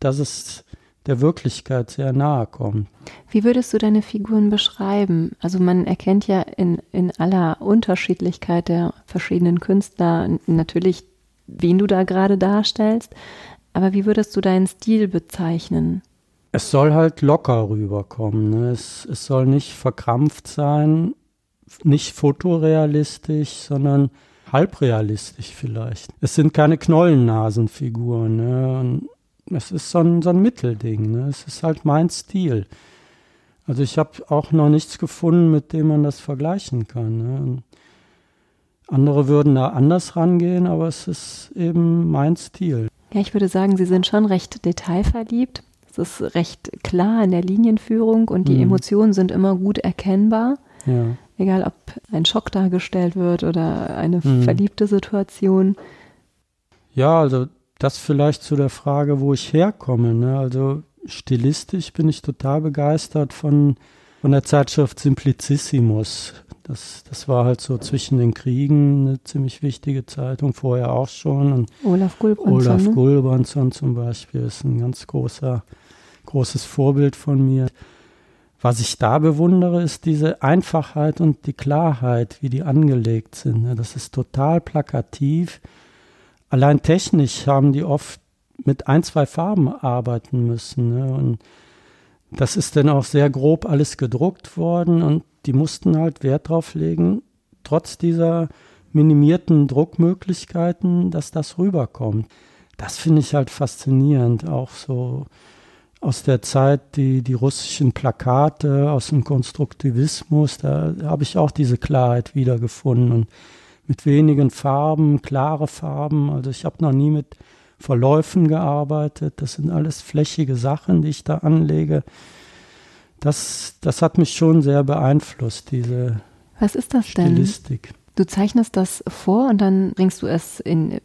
dass es der Wirklichkeit sehr nahe kommt. Wie würdest du deine Figuren beschreiben? Also man erkennt ja in, in aller Unterschiedlichkeit der verschiedenen Künstler natürlich, wen du da gerade darstellst, aber wie würdest du deinen Stil bezeichnen? Es soll halt locker rüberkommen. Ne? Es, es soll nicht verkrampft sein, nicht fotorealistisch, sondern halbrealistisch vielleicht. Es sind keine Knollennasenfiguren. Ne? Es ist so ein, so ein Mittelding. Ne? Es ist halt mein Stil. Also ich habe auch noch nichts gefunden, mit dem man das vergleichen kann. Ne? Andere würden da anders rangehen, aber es ist eben mein Stil. Ja, ich würde sagen, Sie sind schon recht detailverliebt. Es ist recht klar in der Linienführung und die mhm. Emotionen sind immer gut erkennbar. Ja. Egal, ob ein Schock dargestellt wird oder eine mhm. verliebte Situation. Ja, also das vielleicht zu der Frage, wo ich herkomme. Ne? Also stilistisch bin ich total begeistert von, von der Zeitschrift Simplicissimus. Das, das war halt so zwischen den Kriegen eine ziemlich wichtige Zeitung, vorher auch schon. Und Olaf Gulbrandsson. Olaf ne? Gulbrandsson zum Beispiel ist ein ganz großer, großes Vorbild von mir. Was ich da bewundere, ist diese Einfachheit und die Klarheit, wie die angelegt sind. Das ist total plakativ allein technisch haben die oft mit ein, zwei Farben arbeiten müssen. Und das ist dann auch sehr grob alles gedruckt worden und die mussten halt Wert drauf legen, trotz dieser minimierten Druckmöglichkeiten, dass das rüberkommt. Das finde ich halt faszinierend, auch so aus der Zeit, die, die russischen Plakate aus dem Konstruktivismus, da habe ich auch diese Klarheit wiedergefunden und mit wenigen Farben, klare Farben. Also ich habe noch nie mit Verläufen gearbeitet. Das sind alles flächige Sachen, die ich da anlege. Das, das hat mich schon sehr beeinflusst, diese Was ist das Stilistik. Denn? Du zeichnest das vor und dann bringst du es in,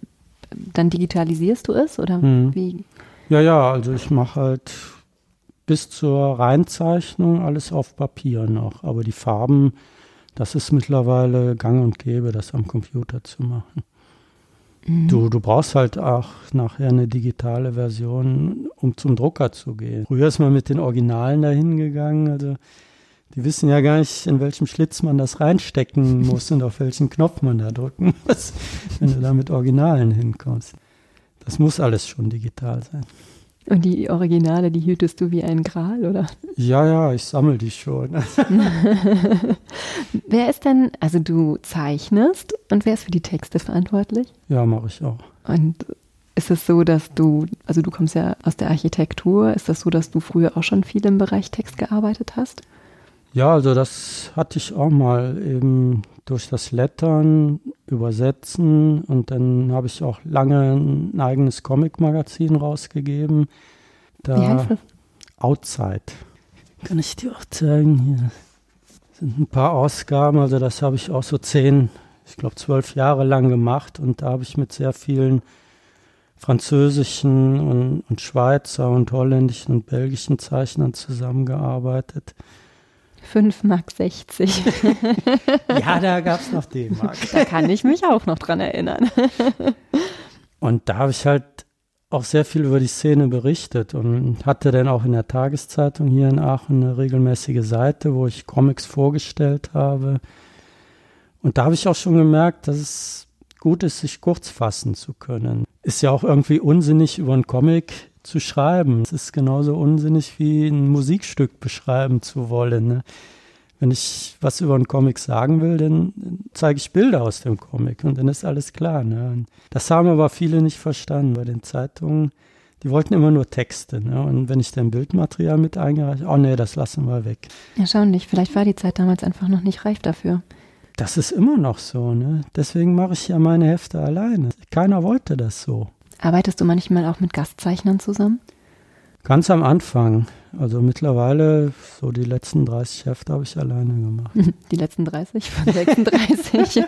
dann digitalisierst du es oder hm. wie? Ja, ja, also ich mache halt bis zur Reinzeichnung alles auf Papier noch, aber die Farben das ist mittlerweile gang und gäbe, das am Computer zu machen. Mhm. Du, du brauchst halt auch nachher eine digitale Version, um zum Drucker zu gehen. Früher ist man mit den Originalen dahin gegangen, also die wissen ja gar nicht, in welchem Schlitz man das reinstecken (laughs) muss und auf welchen Knopf man da drücken muss, wenn du da mit Originalen hinkommst. Das muss alles schon digital sein. Und die Originale, die hütest du wie ein Gral, oder? Ja, ja, ich sammle die schon. (laughs) wer ist denn, also du zeichnest und wer ist für die Texte verantwortlich? Ja, mache ich auch. Und ist es so, dass du, also du kommst ja aus der Architektur, ist das so, dass du früher auch schon viel im Bereich Text gearbeitet hast? Ja, also das hatte ich auch mal eben durch das Lettern, Übersetzen und dann habe ich auch lange ein eigenes Comic-Magazin rausgegeben. Da? Outside. Kann ich dir auch zeigen hier. sind ein paar Ausgaben, also das habe ich auch so zehn, ich glaube zwölf Jahre lang gemacht und da habe ich mit sehr vielen französischen und, und Schweizer und holländischen und belgischen Zeichnern zusammengearbeitet. 5 Mark 60. (laughs) ja, da gab es noch D-Mark. Da kann ich mich auch noch dran erinnern. (laughs) und da habe ich halt auch sehr viel über die Szene berichtet und hatte dann auch in der Tageszeitung hier in Aachen eine regelmäßige Seite, wo ich Comics vorgestellt habe. Und da habe ich auch schon gemerkt, dass es gut ist, sich kurz fassen zu können. Ist ja auch irgendwie unsinnig, über einen Comic zu schreiben. Es ist genauso unsinnig wie ein Musikstück beschreiben zu wollen. Ne? Wenn ich was über einen Comic sagen will, dann zeige ich Bilder aus dem Comic und dann ist alles klar. Ne? Das haben aber viele nicht verstanden bei den Zeitungen. Die wollten immer nur Texte. Ne? Und wenn ich dann Bildmaterial mit eingereicht, oh nee, das lassen wir weg. Erstaunlich. Vielleicht war die Zeit damals einfach noch nicht reif dafür. Das ist immer noch so. Ne? Deswegen mache ich ja meine Hefte alleine. Keiner wollte das so. Arbeitest du manchmal auch mit Gastzeichnern zusammen? Ganz am Anfang. Also mittlerweile, so die letzten 30 Hefte habe ich alleine gemacht. (laughs) Die letzten 30 von 36? (laughs)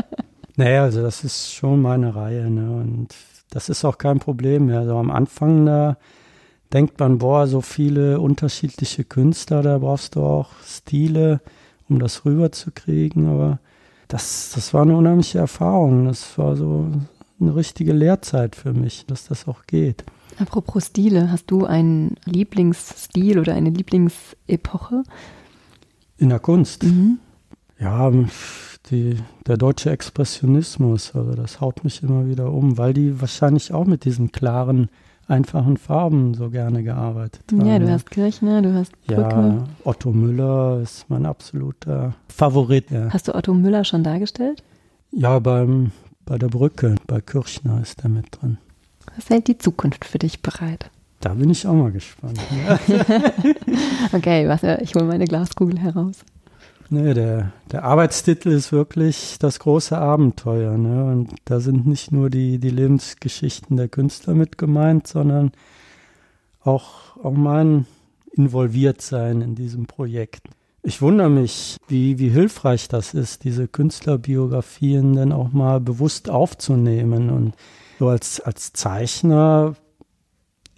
(laughs) naja, also das ist schon meine Reihe. Ne? Und das ist auch kein Problem mehr. Also am Anfang da denkt man, boah, so viele unterschiedliche Künstler, da brauchst du auch Stile, um das rüberzukriegen. Aber das, das war eine unheimliche Erfahrung. Das war so eine richtige Lehrzeit für mich, dass das auch geht. Apropos Stile, hast du einen Lieblingsstil oder eine Lieblingsepoche? In der Kunst? Mhm. Ja, die, der deutsche Expressionismus, also das haut mich immer wieder um, weil die wahrscheinlich auch mit diesen klaren, einfachen Farben so gerne gearbeitet haben. Ja, du hast Kirchner, du hast Brücke. Ja, Otto Müller ist mein absoluter Favorit. Ja. Hast du Otto Müller schon dargestellt? Ja, beim, bei der Brücke, bei Kirchner ist er mit drin. Was hält die Zukunft für dich bereit? Da bin ich auch mal gespannt. (laughs) Okay, was, ich hole meine Glaskugel heraus. Nee, der, der Arbeitstitel ist wirklich das große Abenteuer. Ne? Und da sind nicht nur die, die Lebensgeschichten der Künstler mit gemeint, sondern auch, auch mein Involviertsein in diesem Projekt. Ich wundere mich, wie, wie hilfreich das ist, diese Künstlerbiografien dann auch mal bewusst aufzunehmen. Und so als, als Zeichner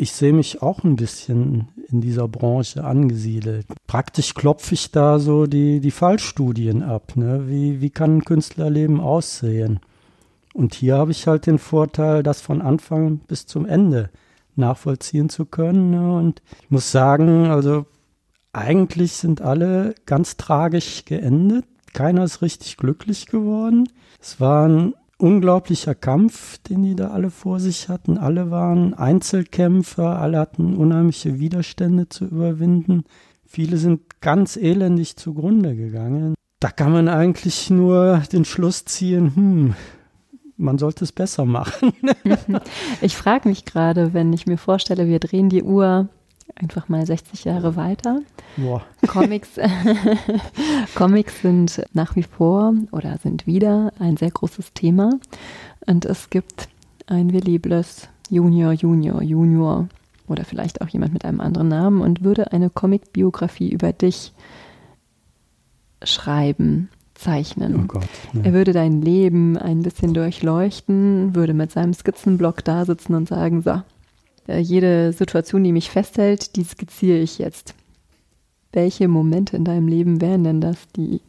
ich sehe mich auch ein bisschen in dieser Branche angesiedelt. Praktisch klopfe ich da so die, die Fallstudien ab. Ne? Wie, wie kann ein Künstlerleben aussehen? Und hier habe ich halt den Vorteil, das von Anfang bis zum Ende nachvollziehen zu können. Ne? Und ich muss sagen, also eigentlich sind alle ganz tragisch geendet. Keiner ist richtig glücklich geworden. Es waren unglaublicher Kampf, den die da alle vor sich hatten. Alle waren Einzelkämpfer, alle hatten unheimliche Widerstände zu überwinden. Viele sind ganz elendig zugrunde gegangen. Da kann man eigentlich nur den Schluss ziehen, hm, man sollte es besser machen. (laughs) ich frage mich gerade, wenn ich mir vorstelle, wir drehen die Uhr einfach mal 60 Jahre weiter. Boah. Comics, (laughs) Comics sind nach wie vor oder sind wieder ein sehr großes Thema. Und es gibt ein Willibles Junior, Junior, Junior oder vielleicht auch jemand mit einem anderen Namen und würde eine Comic-Biografie über dich schreiben, zeichnen. Oh Gott, ne. Er würde dein Leben ein bisschen durchleuchten, würde mit seinem Skizzenblock da sitzen und sagen, so, äh, jede Situation, die mich festhält, die skizziere ich jetzt. Welche Momente in deinem Leben wären denn das, die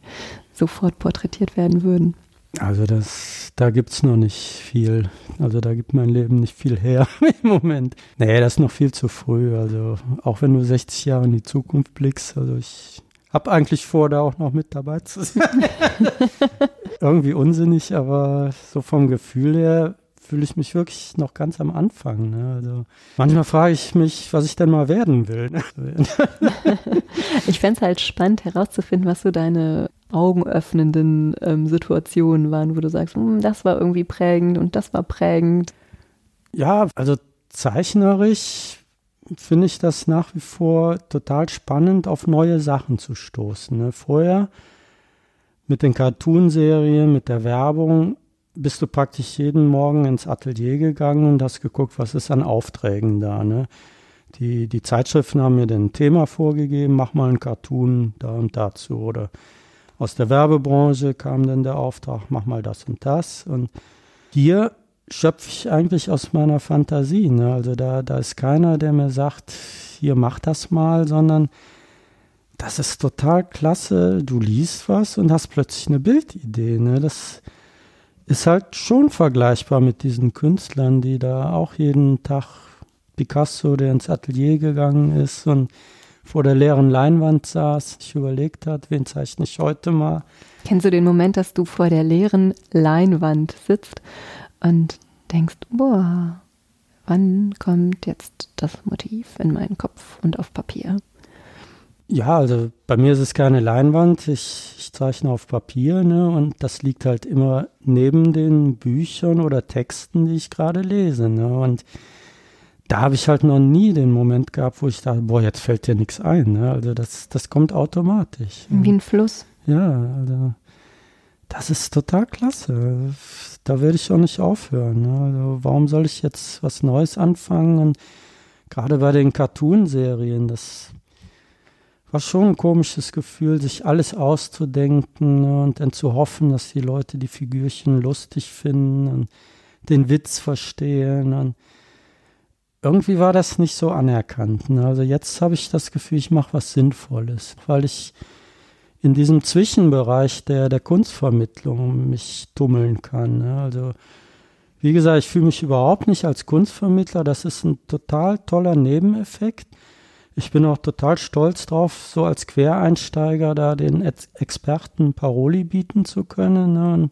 sofort porträtiert werden würden? Also das, da gibt es noch nicht viel. Also da gibt mein Leben nicht viel her (laughs) im Moment. Nee, das ist noch viel zu früh. Also auch wenn du 60 Jahre in die Zukunft blickst, also ich habe eigentlich vor, da auch noch mit dabei zu sein. (laughs) Irgendwie unsinnig, aber so vom Gefühl her fühle ich mich wirklich noch ganz am Anfang. Ne? Also manchmal frage ich mich, was ich denn mal werden will. Ne? (laughs) ich fände es halt spannend herauszufinden, was so deine augenöffnenden ähm, Situationen waren, wo du sagst, hm, das war irgendwie prägend und das war prägend. Ja, also zeichnerisch finde ich das nach wie vor total spannend, auf neue Sachen zu stoßen. Ne? Vorher mit den Cartoonserien, mit der Werbung bist du praktisch jeden Morgen ins Atelier gegangen und hast geguckt, was ist an Aufträgen da. Ne? Die, die Zeitschriften haben mir dann ein Thema vorgegeben, mach mal einen Cartoon da und dazu. Oder aus der Werbebranche kam dann der Auftrag, mach mal das und das. Und hier schöpfe ich eigentlich aus meiner Fantasie. Ne? Also da, da ist keiner, der mir sagt, hier mach das mal, sondern das ist total klasse. Du liest was und hast plötzlich eine Bildidee. Ne? Das ist halt schon vergleichbar mit diesen Künstlern, die da auch jeden Tag Picasso, der ins Atelier gegangen ist und vor der leeren Leinwand saß, sich überlegt hat, wen zeichne ich heute mal. Kennst du den Moment, dass du vor der leeren Leinwand sitzt und denkst, boah, wann kommt jetzt das Motiv in meinen Kopf und auf Papier? Ja, also bei mir ist es keine Leinwand. Ich, ich zeichne auf Papier ne, und das liegt halt immer neben den Büchern oder Texten, die ich gerade lese. Ne, und da habe ich halt noch nie den Moment gehabt, wo ich dachte, boah, jetzt fällt dir nichts ein. Ne? Also das, das kommt automatisch. Wie ein Fluss. Ja, also das ist total klasse. Da werde ich auch nicht aufhören. Ne? Also warum soll ich jetzt was Neues anfangen? Und gerade bei den Cartoon-Serien, das war schon ein komisches Gefühl, sich alles auszudenken ne, und dann zu hoffen, dass die Leute die Figürchen lustig finden und den Witz verstehen. Und irgendwie war das nicht so anerkannt. Ne. Also jetzt habe ich das Gefühl, ich mache was Sinnvolles, weil ich in diesem Zwischenbereich der, der Kunstvermittlung mich tummeln kann. Ne. Also wie gesagt, ich fühle mich überhaupt nicht als Kunstvermittler. Das ist ein total toller Nebeneffekt. Ich bin auch total stolz drauf, so als Quereinsteiger da den Experten Paroli bieten zu können. Ne?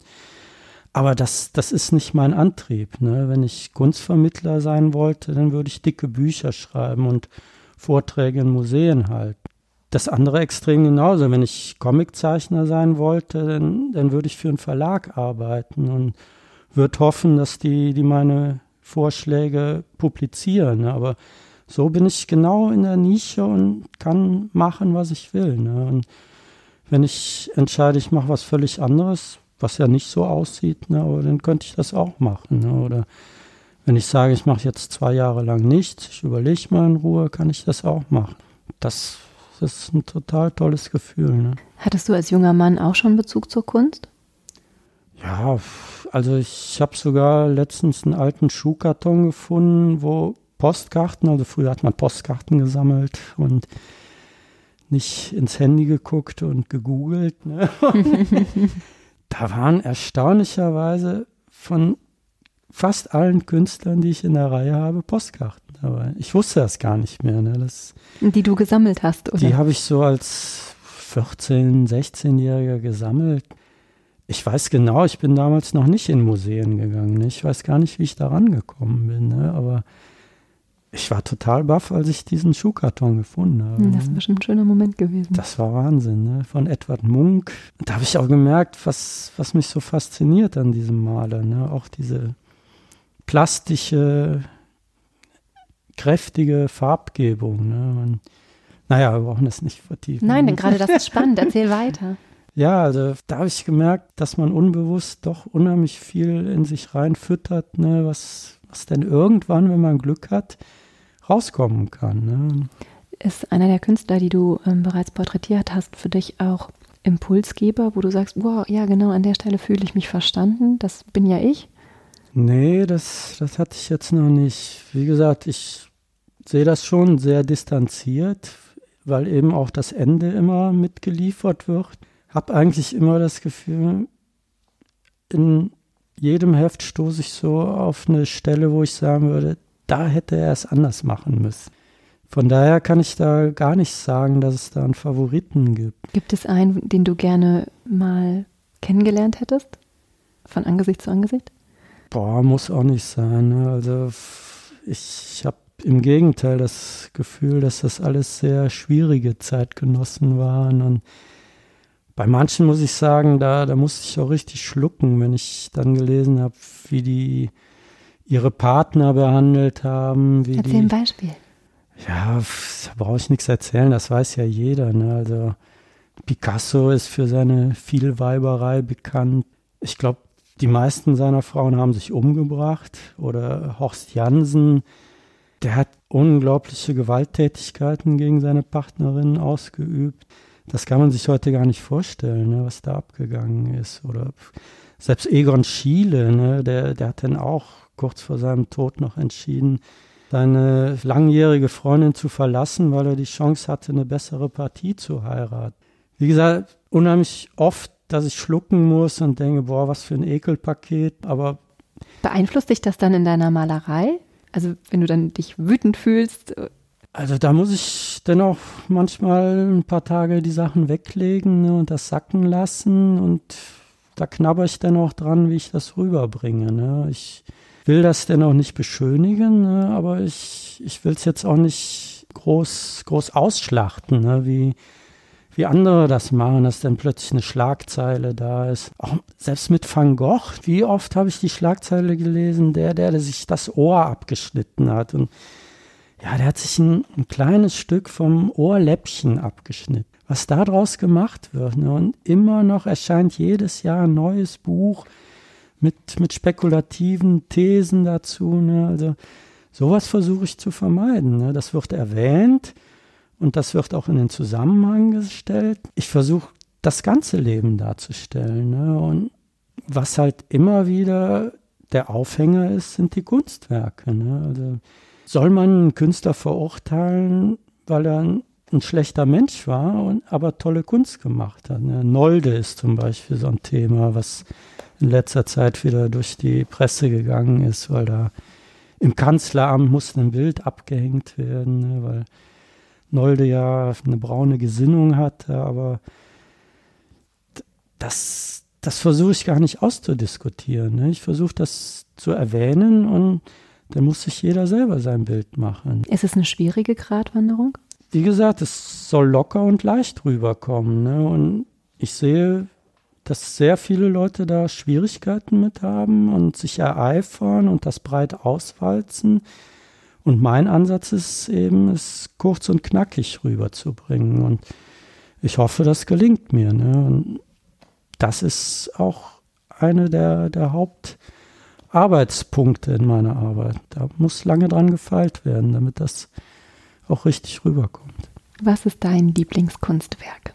aber das, das ist nicht mein Antrieb. Ne? Wenn ich Kunstvermittler sein wollte, dann würde ich dicke Bücher schreiben und Vorträge in Museen halten. Das andere Extrem genauso. Wenn ich Comiczeichner sein wollte, dann, dann würde ich für einen Verlag arbeiten und würde hoffen, dass die, die meine Vorschläge publizieren. Ne? Aber so bin ich genau in der Nische und kann machen, was ich will. Ne? Und wenn ich entscheide, ich mache was völlig anderes, was ja nicht so aussieht, ne, aber dann könnte ich das auch machen. Ne? Oder wenn ich sage, ich mache jetzt zwei Jahre lang nichts, ich überlege mal in Ruhe, kann ich das auch machen. Das, das ist ein total tolles Gefühl. Ne? Hattest du als junger Mann auch schon Bezug zur Kunst? Ja, also ich habe sogar letztens einen alten Schuhkarton gefunden, wo Postkarten, also früher hat man Postkarten gesammelt und nicht ins Handy geguckt und gegoogelt. Ne? (laughs) da waren erstaunlicherweise von fast allen Künstlern, die ich in der Reihe habe, Postkarten dabei. Ich wusste das gar nicht mehr. Ne? Das, die du gesammelt hast, oder? Die habe ich so als 14-, 16-Jähriger gesammelt. Ich weiß genau, ich bin damals noch nicht in Museen gegangen. Ne? Ich weiß gar nicht, wie ich da rangekommen bin. Ne? Aber ich war total baff, als ich diesen Schuhkarton gefunden habe. Das ist bestimmt ein schöner Moment gewesen. Das war Wahnsinn, ne? Von Edward Munk. Da habe ich auch gemerkt, was, was mich so fasziniert an diesem Maler. Ne? Auch diese plastische, kräftige Farbgebung. Ne? Und, naja, wir brauchen das nicht vertiefen. Nein, denn gerade das ist spannend. Erzähl weiter. (laughs) Ja, also da habe ich gemerkt, dass man unbewusst doch unheimlich viel in sich reinfüttert, ne? was, was denn irgendwann, wenn man Glück hat, rauskommen kann. Ne? Ist einer der Künstler, die du ähm, bereits porträtiert hast, für dich auch Impulsgeber, wo du sagst, wow, ja genau, an der Stelle fühle ich mich verstanden, das bin ja ich? Nee, das, das hatte ich jetzt noch nicht. Wie gesagt, ich sehe das schon sehr distanziert, weil eben auch das Ende immer mitgeliefert wird. Habe eigentlich immer das Gefühl, in jedem Heft stoße ich so auf eine Stelle, wo ich sagen würde, da hätte er es anders machen müssen. Von daher kann ich da gar nicht sagen, dass es da einen Favoriten gibt. Gibt es einen, den du gerne mal kennengelernt hättest? Von Angesicht zu Angesicht? Boah, muss auch nicht sein. Ne? Also ich habe im Gegenteil das Gefühl, dass das alles sehr schwierige Zeitgenossen waren. Und bei manchen muss ich sagen, da, da musste ich auch richtig schlucken, wenn ich dann gelesen habe, wie die ihre Partner behandelt haben. Wie Erzähl die, ein Beispiel. Ja, da brauche ich nichts erzählen, das weiß ja jeder. Ne? Also Picasso ist für seine Vielweiberei bekannt. Ich glaube, die meisten seiner Frauen haben sich umgebracht. Oder Horst Jansen, der hat unglaubliche Gewalttätigkeiten gegen seine Partnerin ausgeübt. Das kann man sich heute gar nicht vorstellen, ne, was da abgegangen ist. Oder selbst Egon Schiele, ne, der, der hat dann auch kurz vor seinem Tod noch entschieden, seine langjährige Freundin zu verlassen, weil er die Chance hatte, eine bessere Partie zu heiraten. Wie gesagt, unheimlich oft, dass ich schlucken muss und denke, boah, was für ein Ekelpaket, aber. Beeinflusst dich das dann in deiner Malerei? Also, wenn du dann dich wütend fühlst? Also, da muss ich dann auch manchmal ein paar Tage die Sachen weglegen ne, und das sacken lassen und da knabber ich dann auch dran, wie ich das rüberbringe. Ne? Ich will das denn auch nicht beschönigen, ne? aber ich, ich will es jetzt auch nicht groß, groß ausschlachten, ne? wie, wie andere das machen, dass dann plötzlich eine Schlagzeile da ist. Auch selbst mit Van Gogh, wie oft habe ich die Schlagzeile gelesen, der, der, der sich das Ohr abgeschnitten hat. Und ja, der hat sich ein, ein kleines Stück vom Ohrläppchen abgeschnitten. Was daraus gemacht wird. Ne? Und immer noch erscheint jedes Jahr ein neues Buch mit, mit spekulativen Thesen dazu. Ne? Also sowas versuche ich zu vermeiden. Ne? Das wird erwähnt und das wird auch in den Zusammenhang gestellt. Ich versuche das ganze Leben darzustellen. Ne? Und was halt immer wieder der Aufhänger ist, sind die Kunstwerke. Ne? Also soll man einen Künstler verurteilen, weil er ein, ein schlechter Mensch war und aber tolle Kunst gemacht hat? Ne? Nolde ist zum Beispiel so ein Thema, was in letzter Zeit wieder durch die Presse gegangen ist, weil da im Kanzleramt musste ein Bild abgehängt werden, ne? weil Nolde ja eine braune Gesinnung hatte, aber das, das versuche ich gar nicht auszudiskutieren. Ne? Ich versuche das zu erwähnen und dann muss sich jeder selber sein Bild machen. Ist es eine schwierige Gratwanderung? Wie gesagt, es soll locker und leicht rüberkommen. Ne? Und ich sehe, dass sehr viele Leute da Schwierigkeiten mit haben und sich ereifern und das breit auswalzen. Und mein Ansatz ist eben, es kurz und knackig rüberzubringen. Und ich hoffe, das gelingt mir. Ne? Und das ist auch eine der, der Hauptarbeitspunkte in meiner Arbeit. Da muss lange dran gefeilt werden, damit das auch richtig rüberkommt. Was ist dein Lieblingskunstwerk?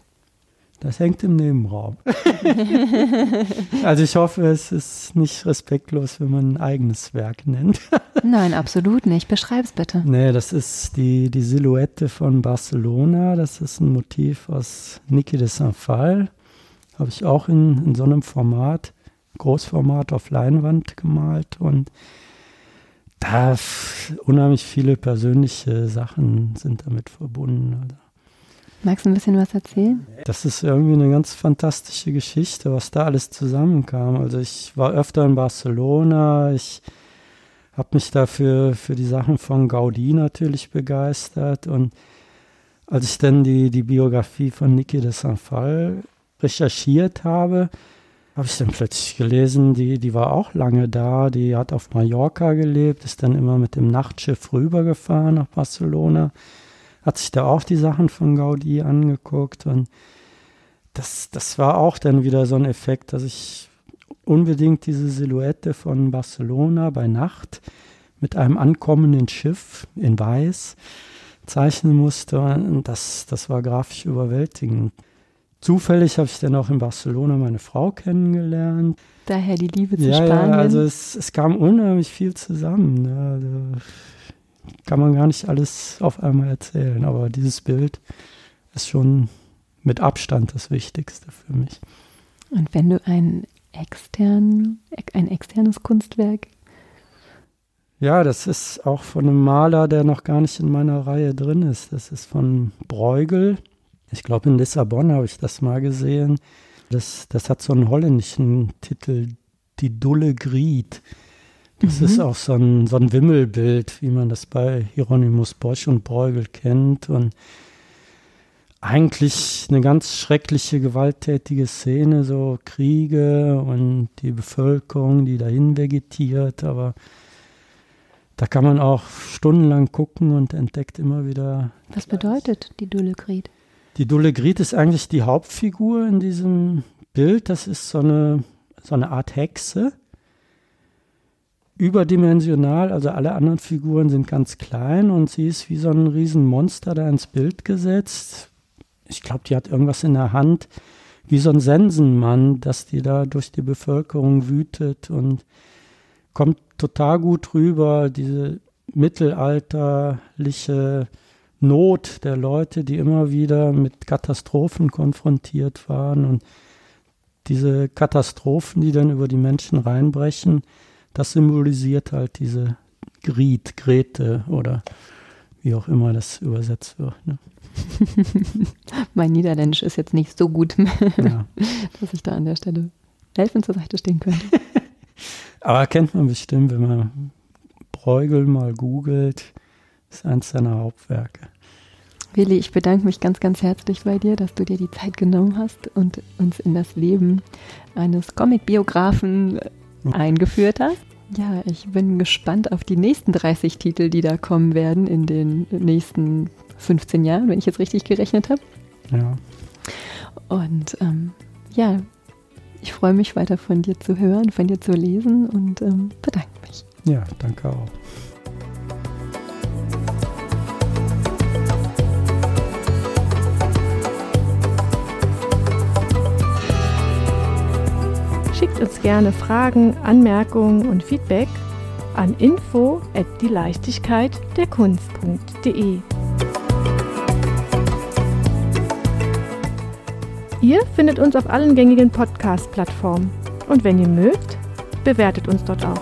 Das hängt im Nebenraum. (laughs) also ich hoffe, es ist nicht respektlos, wenn man ein eigenes Werk nennt. (laughs) Nein, absolut nicht. Beschreib's bitte. Nee, das ist die, die Silhouette von Barcelona. Das ist ein Motiv aus Niki de Saint-Phal. Habe ich auch in, in so einem Format, Großformat auf Leinwand gemalt und da unheimlich viele persönliche Sachen sind damit verbunden. Also Magst du ein bisschen was erzählen? Das ist irgendwie eine ganz fantastische Geschichte, was da alles zusammenkam. Also ich war öfter in Barcelona, ich habe mich dafür für die Sachen von Gaudi natürlich begeistert und als ich dann die, die Biografie von Niki de Saint-Phal recherchiert habe, habe ich dann plötzlich gelesen, die, die war auch lange da, die hat auf Mallorca gelebt, ist dann immer mit dem Nachtschiff rübergefahren nach Barcelona hat sich da auch die Sachen von Gaudi angeguckt und das, das war auch dann wieder so ein Effekt, dass ich unbedingt diese Silhouette von Barcelona bei Nacht mit einem ankommenden Schiff in Weiß zeichnen musste und das, das war grafisch überwältigend. Zufällig habe ich dann auch in Barcelona meine Frau kennengelernt. Daher die Liebe zu ja, Spanien. Ja, also es, es kam unheimlich viel zusammen. Ne? Also kann man gar nicht alles auf einmal erzählen, aber dieses Bild ist schon mit Abstand das Wichtigste für mich. Und wenn du ein, extern, ein externes Kunstwerk ja, das ist auch von einem Maler, der noch gar nicht in meiner Reihe drin ist. Das ist von Bruegel. Ich glaube, in Lissabon habe ich das mal gesehen. Das, das hat so einen holländischen Titel, Die Dulle Gried. Das mhm. ist auch so ein, so ein Wimmelbild, wie man das bei Hieronymus Bosch und Bruegel kennt. Und eigentlich eine ganz schreckliche, gewalttätige Szene, so Kriege und die Bevölkerung, die dahin vegetiert. Aber da kann man auch stundenlang gucken und entdeckt immer wieder. Was bedeutet die Dulle Grid? Die Dulle Grid ist eigentlich die Hauptfigur in diesem Bild. Das ist so eine, so eine Art Hexe überdimensional, also alle anderen Figuren sind ganz klein und sie ist wie so ein Riesenmonster da ins Bild gesetzt. Ich glaube, die hat irgendwas in der Hand, wie so ein Sensenmann, dass die da durch die Bevölkerung wütet und kommt total gut rüber, diese mittelalterliche Not der Leute, die immer wieder mit Katastrophen konfrontiert waren und diese Katastrophen, die dann über die Menschen reinbrechen, das symbolisiert halt diese Griet, Grete oder wie auch immer das übersetzt wird. Ne? (laughs) mein Niederländisch ist jetzt nicht so gut, (laughs) ja. dass ich da an der Stelle helfen zur Seite stehen könnte. (laughs) Aber kennt man bestimmt, wenn man Bruegel mal googelt, ist eins seiner Hauptwerke. Willi, ich bedanke mich ganz, ganz herzlich bei dir, dass du dir die Zeit genommen hast und uns in das Leben eines Comic-Biografen eingeführt hast. Ja, ich bin gespannt auf die nächsten 30 Titel, die da kommen werden in den nächsten 15 Jahren, wenn ich jetzt richtig gerechnet habe. Ja. Und ähm, ja, ich freue mich weiter von dir zu hören, von dir zu lesen und ähm, bedanke mich. Ja, danke auch. Schickt uns gerne Fragen, Anmerkungen und Feedback an info at die Leichtigkeit der Kunst.de. Ihr findet uns auf allen gängigen Podcast-Plattformen. Und wenn ihr mögt, bewertet uns dort auch.